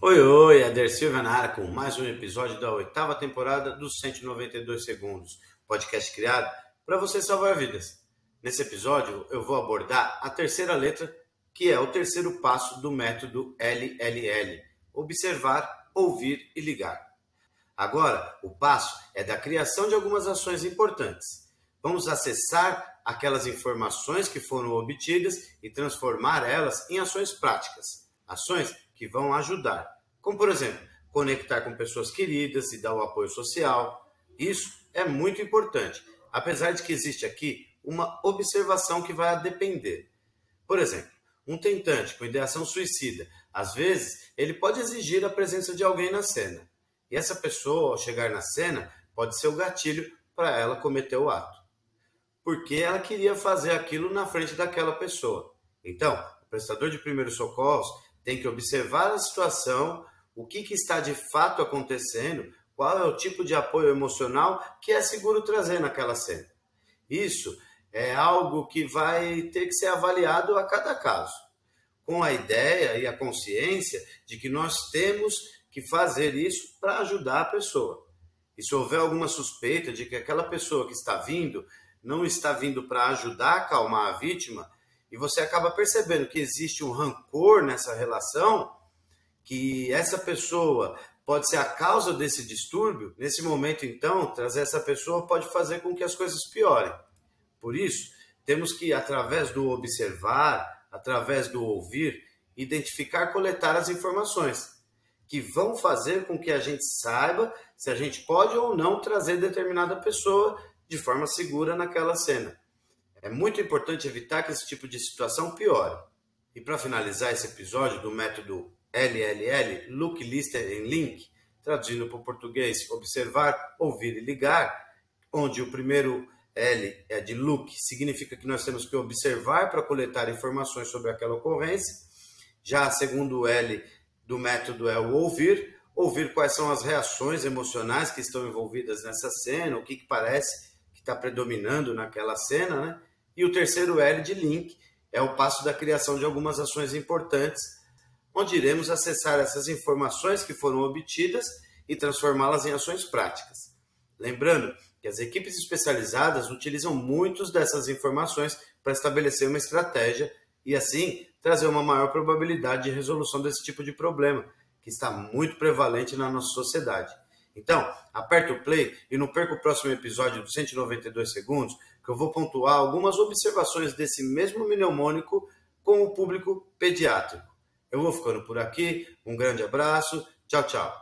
Oi, oi, Ader Silva na área com mais um episódio da oitava temporada dos 192 Segundos, podcast criado para você salvar vidas. Nesse episódio eu vou abordar a terceira letra, que é o terceiro passo do método LLL: observar, ouvir e ligar. Agora, o passo é da criação de algumas ações importantes. Vamos acessar aquelas informações que foram obtidas e transformar elas em ações práticas. Ações que vão ajudar, como por exemplo, conectar com pessoas queridas e dar o apoio social. Isso é muito importante, apesar de que existe aqui uma observação que vai depender. Por exemplo, um tentante com ideação suicida, às vezes, ele pode exigir a presença de alguém na cena. E essa pessoa, ao chegar na cena, pode ser o gatilho para ela cometer o ato. Porque ela queria fazer aquilo na frente daquela pessoa. Então, o prestador de primeiros socorros tem que observar a situação, o que, que está de fato acontecendo, qual é o tipo de apoio emocional que é seguro trazer naquela cena. Isso é algo que vai ter que ser avaliado a cada caso, com a ideia e a consciência de que nós temos que fazer isso para ajudar a pessoa. E se houver alguma suspeita de que aquela pessoa que está vindo não está vindo para ajudar a acalmar a vítima, e você acaba percebendo que existe um rancor nessa relação, que essa pessoa pode ser a causa desse distúrbio, nesse momento então, trazer essa pessoa pode fazer com que as coisas piorem. Por isso, temos que, através do observar, através do ouvir, identificar, coletar as informações que vão fazer com que a gente saiba se a gente pode ou não trazer determinada pessoa de forma segura naquela cena. É muito importante evitar que esse tipo de situação piore. E para finalizar esse episódio do método LLL, Look, Listen and Link, traduzindo para o português, observar, ouvir e ligar, onde o primeiro L é de look, significa que nós temos que observar para coletar informações sobre aquela ocorrência. Já segundo L do método é o ouvir, ouvir quais são as reações emocionais que estão envolvidas nessa cena, o que, que parece que está predominando naquela cena, né? E o terceiro L de link é o passo da criação de algumas ações importantes, onde iremos acessar essas informações que foram obtidas e transformá-las em ações práticas. Lembrando que as equipes especializadas utilizam muitas dessas informações para estabelecer uma estratégia e, assim, trazer uma maior probabilidade de resolução desse tipo de problema, que está muito prevalente na nossa sociedade. Então, aperta o play e não perca o próximo episódio dos 192 segundos, que eu vou pontuar algumas observações desse mesmo mnemônico com o público pediátrico. Eu vou ficando por aqui, um grande abraço, tchau, tchau.